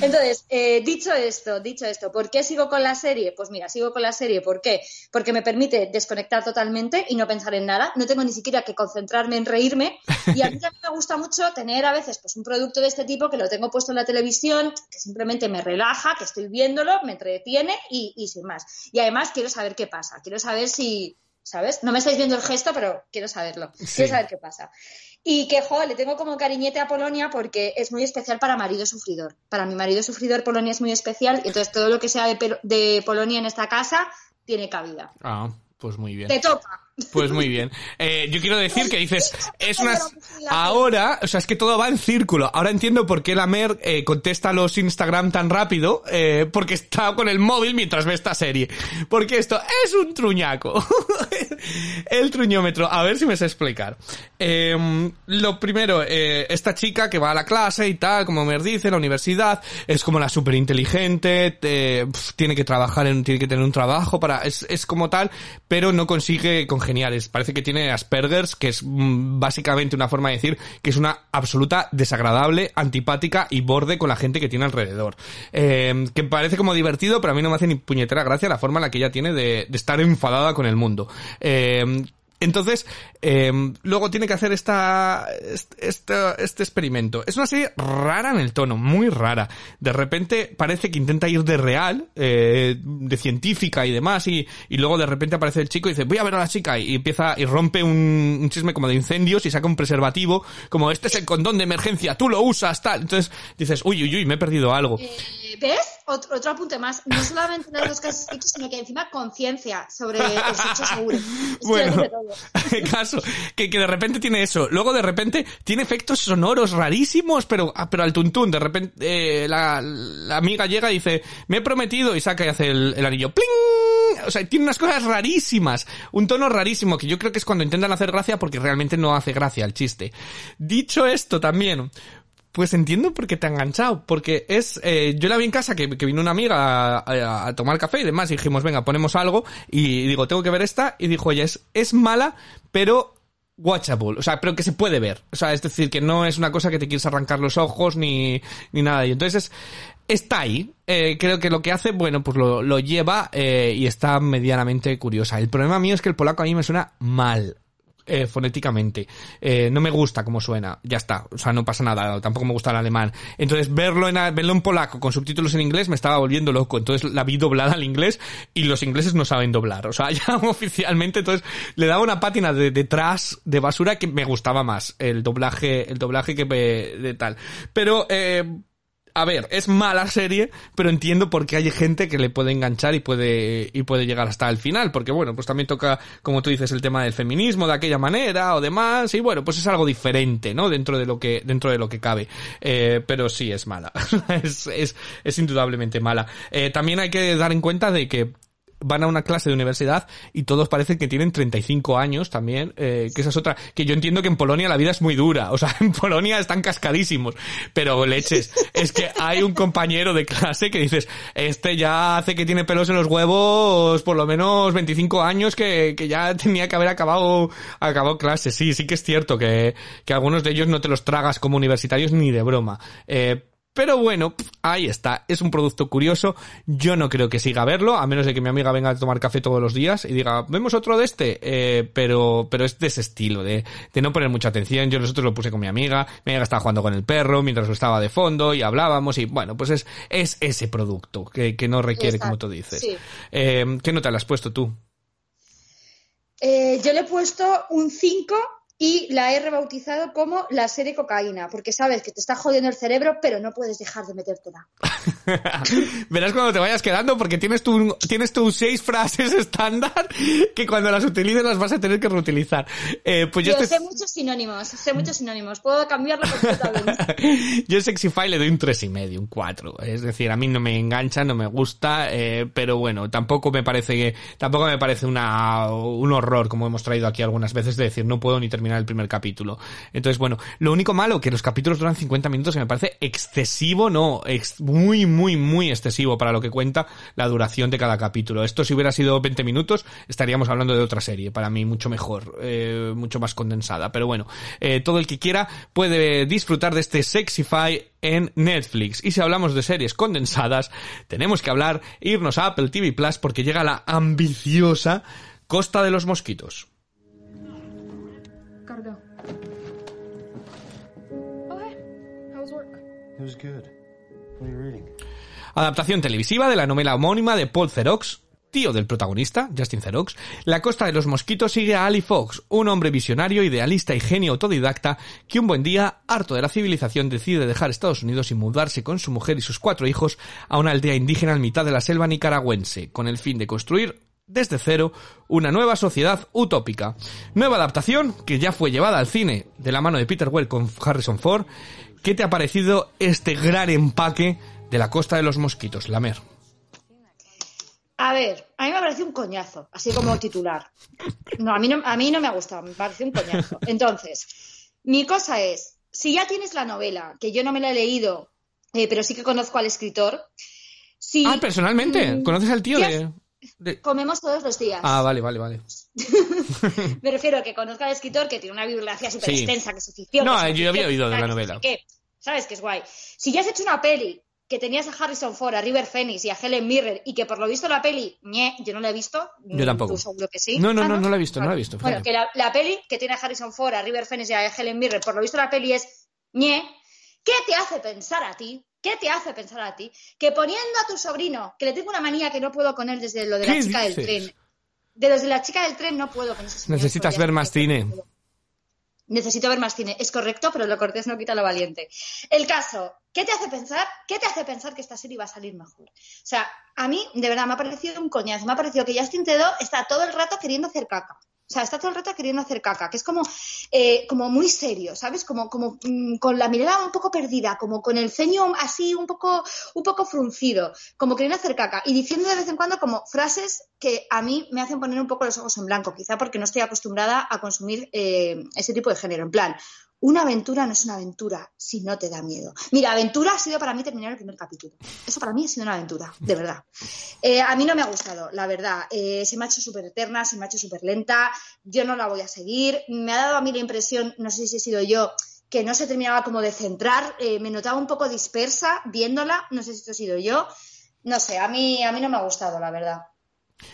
Entonces, eh, dicho esto, dicho esto, ¿por qué sigo con la serie? Pues mira, sigo con la serie, ¿por qué? Porque me permite desconectar totalmente y no pensar en nada, no tengo ni siquiera que concentrarme en reírme y a mí también me gusta mucho tener a veces pues un producto de este tipo que lo tengo puesto en la televisión, que simplemente me relaja, que estoy viéndolo, me entretiene y, y sin más. Y además quiero saber qué pasa, quiero saber si, ¿sabes? No me estáis viendo el gesto, pero quiero saberlo, quiero saber qué pasa. Y que, jo, le tengo como cariñete a Polonia porque es muy especial para marido sufridor. Para mi marido sufridor, Polonia es muy especial y entonces todo lo que sea de, de Polonia en esta casa tiene cabida. Ah, pues muy bien. Te toca. Pues muy bien. Eh, yo quiero decir que dices, es una... Ahora, o sea, es que todo va en círculo. Ahora entiendo por qué la Mer eh, contesta los Instagram tan rápido, eh, porque está con el móvil mientras ve esta serie. Porque esto es un truñaco. *laughs* el truñómetro. A ver si me sé explicar. Eh, lo primero, eh, esta chica que va a la clase y tal, como Mer dice, la universidad, es como la súper inteligente, tiene que trabajar en, tiene que tener un trabajo para, es, es como tal, pero no consigue congeniales. Parece que tiene Asperger's, que es mm, básicamente una forma de decir que es una absoluta desagradable, antipática y borde con la gente que tiene alrededor. Eh, que parece como divertido, pero a mí no me hace ni puñetera gracia la forma en la que ella tiene de, de estar enfadada con el mundo. Eh, entonces, eh, luego tiene que hacer esta, este, este, experimento. Es una serie rara en el tono, muy rara. De repente parece que intenta ir de real, eh, de científica y demás, y, y luego de repente aparece el chico y dice, voy a ver a la chica, y empieza, y rompe un, un chisme como de incendios y saca un preservativo, como este es el condón de emergencia, tú lo usas, tal. Entonces dices, uy, uy, uy, me he perdido algo. Eh, ¿Ves? Otro, otro apunte más. No solamente en los casos escritos, sino que encima conciencia sobre el sexo seguro. Es que Bueno. todo. *laughs* caso, que, que de repente tiene eso. Luego de repente tiene efectos sonoros rarísimos, pero, ah, pero al tuntún. De repente eh, la, la amiga llega y dice, me he prometido y saca y hace el, el anillo. ¡Pling! O sea, tiene unas cosas rarísimas. Un tono rarísimo que yo creo que es cuando intentan hacer gracia porque realmente no hace gracia el chiste. Dicho esto también, pues entiendo por qué te ha enganchado, porque es, eh, yo la vi en casa que, que vino una amiga a, tomar café y demás y dijimos, venga, ponemos algo y digo, tengo que ver esta y dijo ella, es, es mala, pero watchable, o sea, pero que se puede ver, o sea, es decir, que no es una cosa que te quieres arrancar los ojos ni, ni nada ello. Entonces, es- está ahí, eh, creo que lo que hace, bueno, pues lo, lo lleva eh, y está medianamente curiosa. El problema mío es que el polaco a mí me suena mal, eh, fonéticamente. Eh, no me gusta cómo suena. Ya está. O sea, no pasa nada. Tampoco me gusta el alemán. Entonces, verlo en, verlo en polaco con subtítulos en inglés me estaba volviendo loco. Entonces, la vi doblada al inglés y los ingleses no saben doblar. O sea, *laughs* ya oficialmente, entonces, le daba una pátina de detrás de basura que me gustaba más. El doblaje, el doblaje que de tal. Pero, eh, a ver, es mala serie, pero entiendo por qué hay gente que le puede enganchar y puede, y puede llegar hasta el final, porque bueno, pues también toca, como tú dices, el tema del feminismo de aquella manera o demás, y bueno, pues es algo diferente, ¿no? Dentro de lo que, dentro de lo que cabe. Eh, pero sí es mala. *laughs* es, es, es indudablemente mala. Eh, también hay que dar en cuenta de que van a una clase de universidad y todos parecen que tienen 35 años también, eh, que esa es otra, que yo entiendo que en Polonia la vida es muy dura, o sea, *laughs* en Polonia están cascadísimos, pero leches, es que hay un compañero de clase que dices, este ya hace que tiene pelos en los huevos por lo menos 25 años que, que ya tenía que haber acabado, acabado clase, sí, sí que es cierto que, que algunos de ellos no te los tragas como universitarios ni de broma, eh, pero bueno, ahí está. Es un producto curioso. Yo no creo que siga a verlo, a menos de que mi amiga venga a tomar café todos los días y diga, vemos otro de este. Eh, pero, pero es de ese estilo, de, de no poner mucha atención. Yo nosotros lo puse con mi amiga. Mi amiga estaba jugando con el perro mientras lo estaba de fondo y hablábamos y bueno, pues es, es ese producto que, que no requiere, como tú dices. Sí. Eh, ¿Qué nota le has puesto tú? Eh, yo le he puesto un 5 y la he rebautizado como la serie cocaína, porque sabes que te está jodiendo el cerebro, pero no puedes dejar de metértela. *laughs* Verás cuando te vayas quedando porque tienes tu, tienes tus seis frases *laughs* estándar que cuando las utilices las vas a tener que reutilizar. Eh, pues yo, Yo este- sé muchos sinónimos, sé muchos sinónimos, puedo cambiarlo completamente. *laughs* yo Sexify le doy un tres y medio, un 4. Es decir, a mí no me engancha, no me gusta, eh, pero bueno, tampoco me parece que, tampoco me parece una, un horror como hemos traído aquí algunas veces de decir no puedo ni terminar el primer capítulo. Entonces, bueno, lo único malo que los capítulos duran 50 minutos que me parece excesivo, no, ex- muy, muy, muy excesivo para lo que cuenta la duración de cada capítulo. Esto si hubiera sido 20 minutos estaríamos hablando de otra serie, para mí mucho mejor, eh, mucho más condensada. Pero bueno, eh, todo el que quiera puede disfrutar de este Sexify en Netflix. Y si hablamos de series condensadas, tenemos que hablar, irnos a Apple TV Plus porque llega la ambiciosa Costa de los Mosquitos. Adaptación televisiva de la novela homónima de Paul Xerox, tío del protagonista, Justin Xerox. La Costa de los Mosquitos sigue a Ali Fox, un hombre visionario, idealista y genio autodidacta que un buen día, harto de la civilización, decide dejar Estados Unidos y mudarse con su mujer y sus cuatro hijos a una aldea indígena en mitad de la selva nicaragüense, con el fin de construir desde cero una nueva sociedad utópica. Nueva adaptación que ya fue llevada al cine de la mano de Peter Well con Harrison Ford. ¿Qué te ha parecido este gran empaque de la Costa de los Mosquitos, Lamer? A ver, a mí me pareció un coñazo, así como *laughs* titular. No, a mí no, a mí no me ha gustado, me pareció un coñazo. Entonces, mi cosa es, si ya tienes la novela, que yo no me la he leído, eh, pero sí que conozco al escritor, si Ah, personalmente, Mm, ¿conoces al tío sí, de...? De- comemos todos los días. Ah, vale, vale, vale. *laughs* Me refiero a que conozco al escritor que tiene una bibliografía súper Sí. extensa, que es ficción. No, yo había oído de la no novela. ¿Sabes que es guay? Si ya has hecho una peli que tenías a Harrison Ford, a River Phoenix y a Helen Mirren y que por lo visto la peli, ñe, yo no la he visto. Yo tampoco. Tú seguro que sí. No, no, Ah, no, no la he visto, no la he visto, Bueno, que la, la peli que tiene a Harrison Ford, a River Phoenix y a Helen Mirren, por lo visto la peli es ñe. ¿Qué te hace pensar a ti? ¿Qué te hace pensar a ti? Que poniendo a tu sobrino, que le tengo una manía que no puedo con él desde lo de la ¿Qué chica dices? del tren. De los de la chica del tren no puedo con señor, Necesitas ver más cine. Necesito ver más cine. Es correcto, pero lo cortés no quita lo valiente. El caso, ¿qué te hace pensar? ¿Qué te hace pensar que esta serie va a salir mejor? O sea, a mí, de verdad, me ha parecido un coñazo. Me ha parecido que Justin Trudeau está todo el rato queriendo hacer caca. O sea, está todo el rato queriendo hacer caca, que es como, eh, como muy serio, ¿sabes? Como, como mm, con la mirada un poco perdida, como con el ceño así un poco, un poco fruncido, como queriendo hacer caca y diciendo de vez en cuando como frases que a mí me hacen poner un poco los ojos en blanco, quizá porque no estoy acostumbrada a consumir eh, ese tipo de género. En plan, una aventura no es una aventura si no te da miedo. Mira, aventura ha sido para mí terminar el primer capítulo. Eso para mí ha sido una aventura, de verdad. Eh, a mí no me ha gustado, la verdad. Eh, se me ha hecho súper eterna, se me ha hecho súper lenta. Yo no la voy a seguir. Me ha dado a mí la impresión, no sé si he sido yo, que no se terminaba como de centrar. Eh, me notaba un poco dispersa viéndola. No sé si esto he sido yo. No sé, a mí, a mí no me ha gustado, la verdad.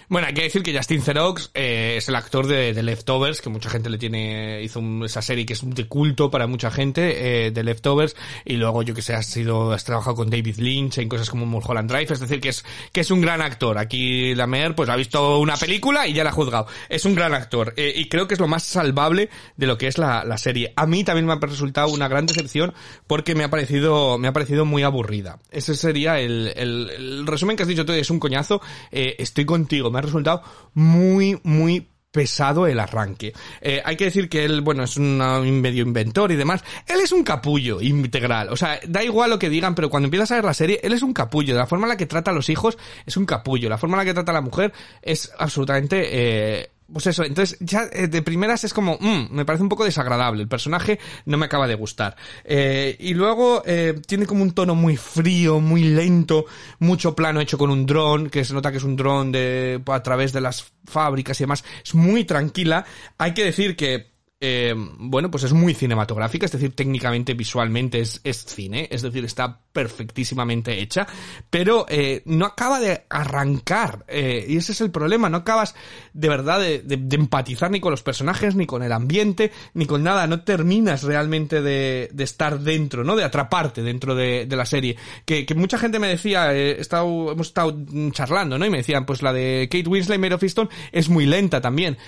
Bueno, hay que decir que Justin Theroux eh, es el actor de, de Leftovers, que mucha gente le tiene, hizo un- esa serie que es de culto para mucha gente, eh, de Leftovers, y luego yo que sé, has sido, has trabajado con David Lynch en cosas como Mulholland Drive, es decir, que es, que es un gran actor. Aquí la Mer, pues ha visto una película y ya la ha juzgado. Es un gran actor, eh, y creo que es lo más salvable de lo que es la, la serie. A mí también me ha resultado una gran decepción porque me ha parecido, me ha parecido muy aburrida. Ese sería el, el, el resumen que has dicho tú, es un coñazo. Eh, estoy contigo, me ha resultado muy, muy pesado el arranque. Eh, hay que decir que él, bueno, es un medio inventor y demás. Él es un capullo integral. O sea, da igual lo que digan, pero cuando empiezas a ver la serie, él es un capullo. La forma en la que trata a los hijos es un capullo. La forma en la que trata a la mujer es absolutamente... Eh, pues eso, entonces ya eh, de primeras es como, mm, me parece un poco desagradable, el personaje no me acaba de gustar. Eh, y luego eh, tiene como un tono muy frío, muy lento, mucho plano hecho con un dron, que se nota que es un dron de, a través de las fábricas y demás, es muy tranquila. Hay que decir que eh, bueno, pues es muy cinematográfica, es decir, técnicamente, visualmente es, es cine, es decir, está perfectísimamente hecha, pero eh, no acaba de arrancar, eh, y ese es el problema, no acabas de verdad de, empatizar ni con los personajes, ni con el ambiente, ni con nada, no terminas realmente de, estar dentro, ¿no? De atraparte dentro de, la serie. Que, mucha gente me decía, hemos estado charlando, ¿no? Y me decían, pues la de Kate Winslet, Mare of Easton, es muy lenta también.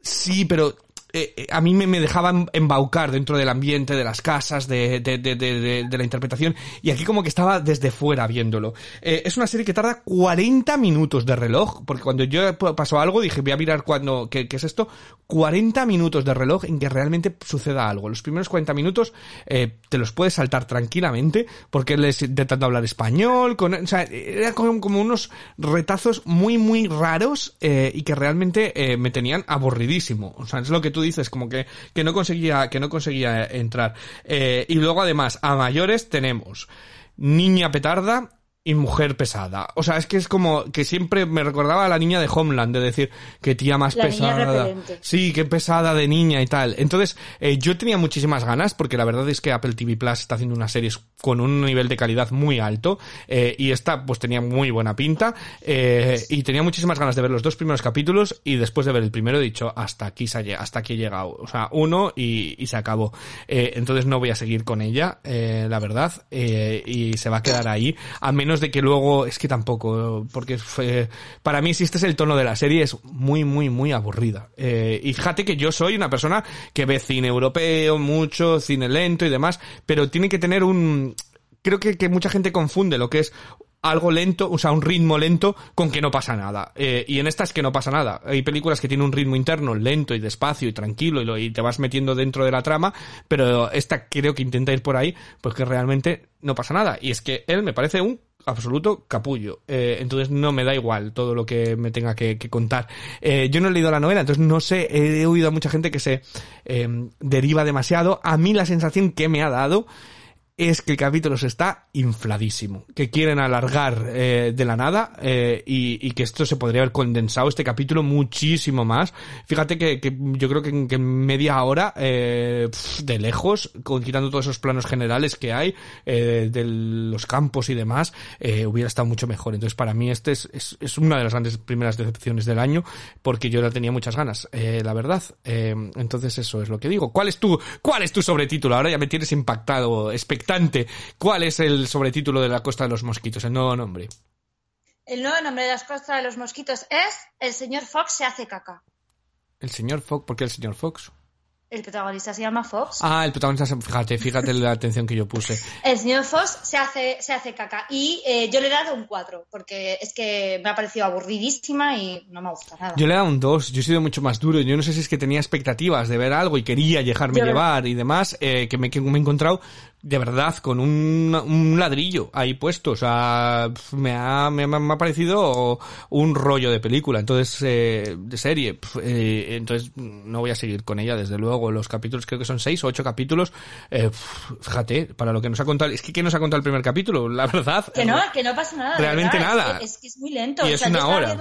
Sí, pero eh, eh, a mí me, me dejaban embaucar dentro del ambiente, de las casas, de, de, de, de, la interpretación, y aquí como que estaba desde fuera viéndolo. Eh, es una serie que tarda 40 minutos de reloj, porque cuando yo pasó algo dije, voy a mirar cuando, ¿qué, qué es esto? 40 minutos de reloj en que realmente suceda algo. Los primeros 40 minutos eh, te los puedes saltar tranquilamente, porque él es intentando hablar español, con, o sea, era como, como unos retazos muy, muy raros, y que realmente me tenían aburridísimo. O sea, es lo que tú dices, como que, que no conseguía, que no conseguía entrar. Eh, y luego además, a mayores tenemos Niña Petarda y Mujer Pesada. O sea, es que es como que siempre me recordaba a la niña de Homeland, de decir, que tía más La pesada. Sí, qué pesada de niña y tal. Entonces, eh, yo tenía muchísimas ganas, porque la verdad es que Apple TV Plus está haciendo unas series con un nivel de calidad muy alto, eh, y esta pues tenía muy buena pinta, eh, y tenía muchísimas ganas de ver los dos primeros capítulos, y después de ver el primero he dicho, hasta aquí se ha hasta aquí he llegado. O sea, uno y, y se acabó. Eh, entonces no voy a seguir con ella, eh, la verdad, y se va a quedar ahí, a menos de que luego, es que tampoco, porque para mí si este es el tono de la serie es muy, muy, muy aburrida. Eh, y fíjate que yo soy una persona que ve cine europeo, mucho, cine lento y demás, pero tiene que tener un, creo que, que mucha gente confunde lo que es algo lento, o sea, un ritmo lento con que no pasa nada. Eh, y en esta es que no pasa nada. Hay películas que tienen un ritmo interno lento y despacio y tranquilo y, y te vas metiendo dentro de la trama, pero esta creo que intenta ir por ahí porque realmente no pasa nada. Y es que él me parece un absoluto capullo. Eh, entonces no me da igual todo lo que me tenga que, que contar. Eh, yo no he leído la novela, entonces no sé, he oído a mucha gente que se eh, deriva demasiado. A mí la sensación que me ha dado es que el capítulo se está infladísimo, que quieren alargar eh, de la nada eh, y, y que esto se podría haber condensado este capítulo muchísimo más. Fíjate que, que yo creo que en, que media hora eh, de lejos, quitando todos esos planos generales que hay eh, de los campos y demás, eh, hubiera estado mucho mejor. Entonces para mí este es, es, es una de las grandes primeras decepciones del año porque yo la tenía muchas ganas, eh, la verdad. Entonces eso es lo que digo. ¿Cuál es tu, cuál es tu sobretítulo? Ahora ya me tienes impactado, expectante. ¿Cuál es el sobretítulo de la Costa de los Mosquitos? El nuevo nombre. El nuevo nombre de las costas de los mosquitos es El señor Fox se hace caca. El señor Fox, ¿por qué el señor Fox? El protagonista se llama Fox. Ah, el protagonista, fíjate, fíjate la atención que yo puse. *laughs* El señor Fox se hace, se hace caca. Y eh, yo le he dado un 4, porque es que me ha parecido aburridísima y no me gusta nada. Yo le he dado un 2, yo he sido mucho más duro. Yo no sé si es que tenía expectativas de ver algo y quería dejarme Yo- llevar y demás, eh, que, me, que me he encontrado de verdad con un, un ladrillo ahí puesto. O sea, me ha, me, ha- me ha parecido un rollo de película, entonces, eh, de serie. Eh, entonces, no voy a seguir con ella, desde luego. Los capítulos creo que son seis o ocho capítulos. Eh, fíjate, para lo que nos ha contado. Es que ¿qué nos ha contado el primer capítulo? La verdad. Que no, que no pasa nada. Realmente nada. Es que, es que es muy lento. Y O es sea, yo una hora.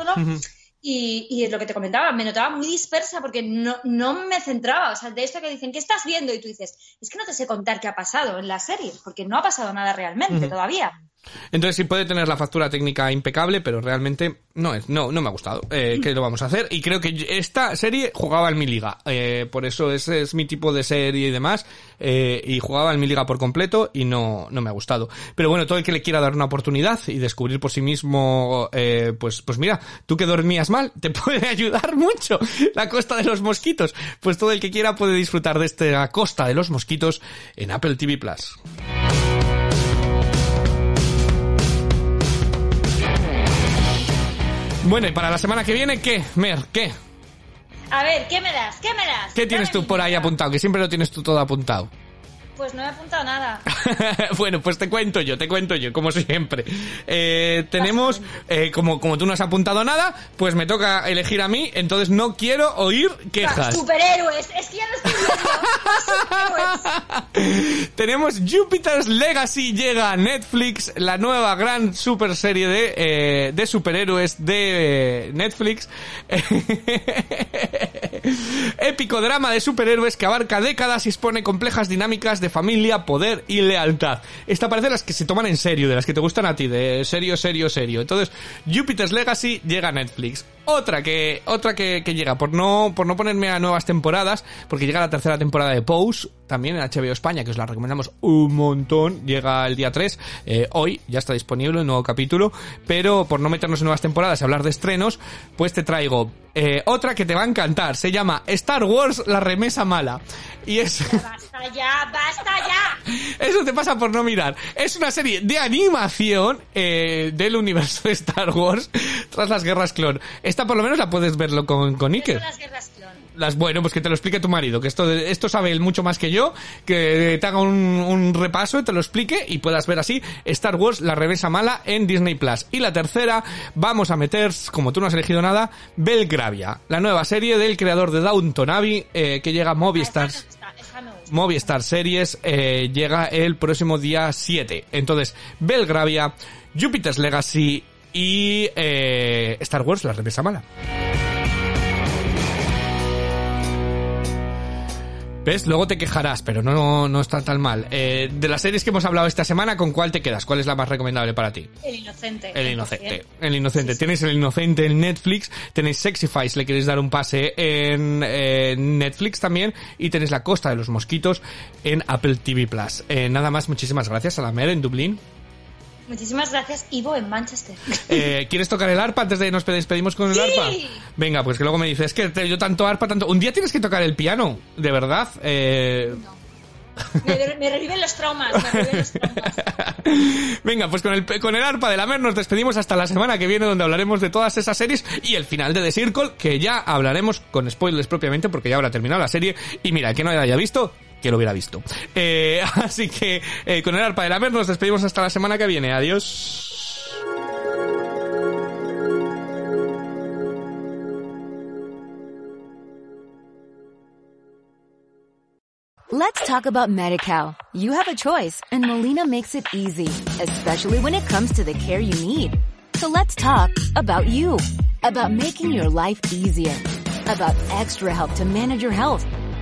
Y es lo que te comentaba, me notaba muy dispersa porque no, no me centraba. O sea, de esto que dicen, ¿qué estás viendo? Y tú dices, es que no te sé contar qué ha pasado en la serie, porque no ha pasado nada realmente todavía. Entonces sí puede tener la factura técnica impecable, pero realmente no es, no, no me ha gustado. Eh, ¿Qué lo vamos a hacer? Y creo que esta serie jugaba en mi liga. Eh, por eso ese es mi tipo de serie y demás. Eh, y jugaba en mi liga por completo y no, no me ha gustado. Pero bueno, todo el que le quiera dar una oportunidad y descubrir por sí mismo, eh, pues, pues mira, tú que dormías mal, te *laughs* puede ayudar mucho la costa de los mosquitos. Pues todo el que quiera puede disfrutar de esta costa de los mosquitos en Apple TV Plus. Bueno, y para la semana que viene, ¿qué? Mer, ¿qué? A ver, ¿qué me das? ¿Qué me das? ¿Qué tienes Dame tú por ahí apuntado? Que siempre lo tienes tú todo apuntado. Pues no he apuntado nada. *laughs* bueno, pues te cuento yo, te cuento yo, como siempre. Eh, tenemos, eh, como, como tú no has apuntado nada, pues me toca elegir a mí, entonces no quiero oír quejas. Superhéroes, es que ya lo estoy viendo. Superhéroes. *laughs* Tenemos Jupiter's Legacy llega a Netflix, la nueva gran super serie de, eh, de superhéroes de Netflix. *laughs* Épico drama de superhéroes que abarca décadas y expone complejas dinámicas de familia, poder y lealtad. Esta parece las que se toman en serio, de las que te gustan a ti, de serio, serio, serio. Entonces, Jupiter's Legacy llega a Netflix. Otra que, otra que, que llega, por no, por no ponerme a nuevas temporadas, porque llega la tercera temporada de Pose, también en HBO España, que os la recomendamos un montón, llega el día 3, eh, hoy ya está disponible el nuevo capítulo, pero por no meternos en nuevas temporadas y hablar de estrenos, pues te traigo eh, otra que te va a encantar, se llama Star Wars La Remesa Mala, y es... Basta ya, basta ya. *laughs* Eso te pasa por no mirar. Es una serie de animación eh, del universo de Star Wars tras las guerras clon. Esta por lo menos la puedes verlo con, con ¿Qué Iker. las guerras? Las, bueno, pues que te lo explique tu marido, que esto, esto sabe él mucho más que yo, que te haga un, un repaso y te lo explique y puedas ver así Star Wars, la revesa mala en Disney Plus. Y la tercera, vamos a meter, como tú no has elegido nada, Belgravia, la nueva serie del creador de Downton Abbey, eh, que llega a Movistar. Ah. Movistar Series eh, llega el próximo día 7. Entonces, Belgravia, Jupiter's Legacy y eh, Star Wars, la remesa mala. ¿Ves? Luego te quejarás, pero no, no está tan mal. Eh, de las series que hemos hablado esta semana, ¿con cuál te quedas? ¿Cuál es la más recomendable para ti? El inocente. El inocente. El inocente. Tenéis el inocente en Netflix, tenéis Sexify si le queréis dar un pase en Netflix también, y tenéis La Costa de los Mosquitos en Apple TV Plus. Eh, nada más, muchísimas gracias a la Mer en Dublín. Muchísimas gracias, Ivo, en Manchester. Eh, ¿Quieres tocar el arpa antes de nos despedimos con el Sí. arpa? Venga, pues que luego me dices, es que yo tanto arpa, tanto... Un día tienes que tocar el piano, de verdad. Eh... Me, me reviven los traumas, me reviven los traumas. *laughs* Venga, pues con el, con el arpa de la mer nos despedimos hasta la semana que viene donde hablaremos de todas esas series y el final de The Circle, que ya hablaremos con spoilers propiamente porque ya habrá terminado la serie y mira, que no la haya visto, que lo hubiera visto. Eh, *laughs* así que eh, con el arpa de la mer nos despedimos hasta la semana que viene. Adiós. Let's talk about MediCal. You have a choice and Molina makes it easy, especially when it comes to the care you need. So let's talk about you, about making your life easier, about extra help to manage your health.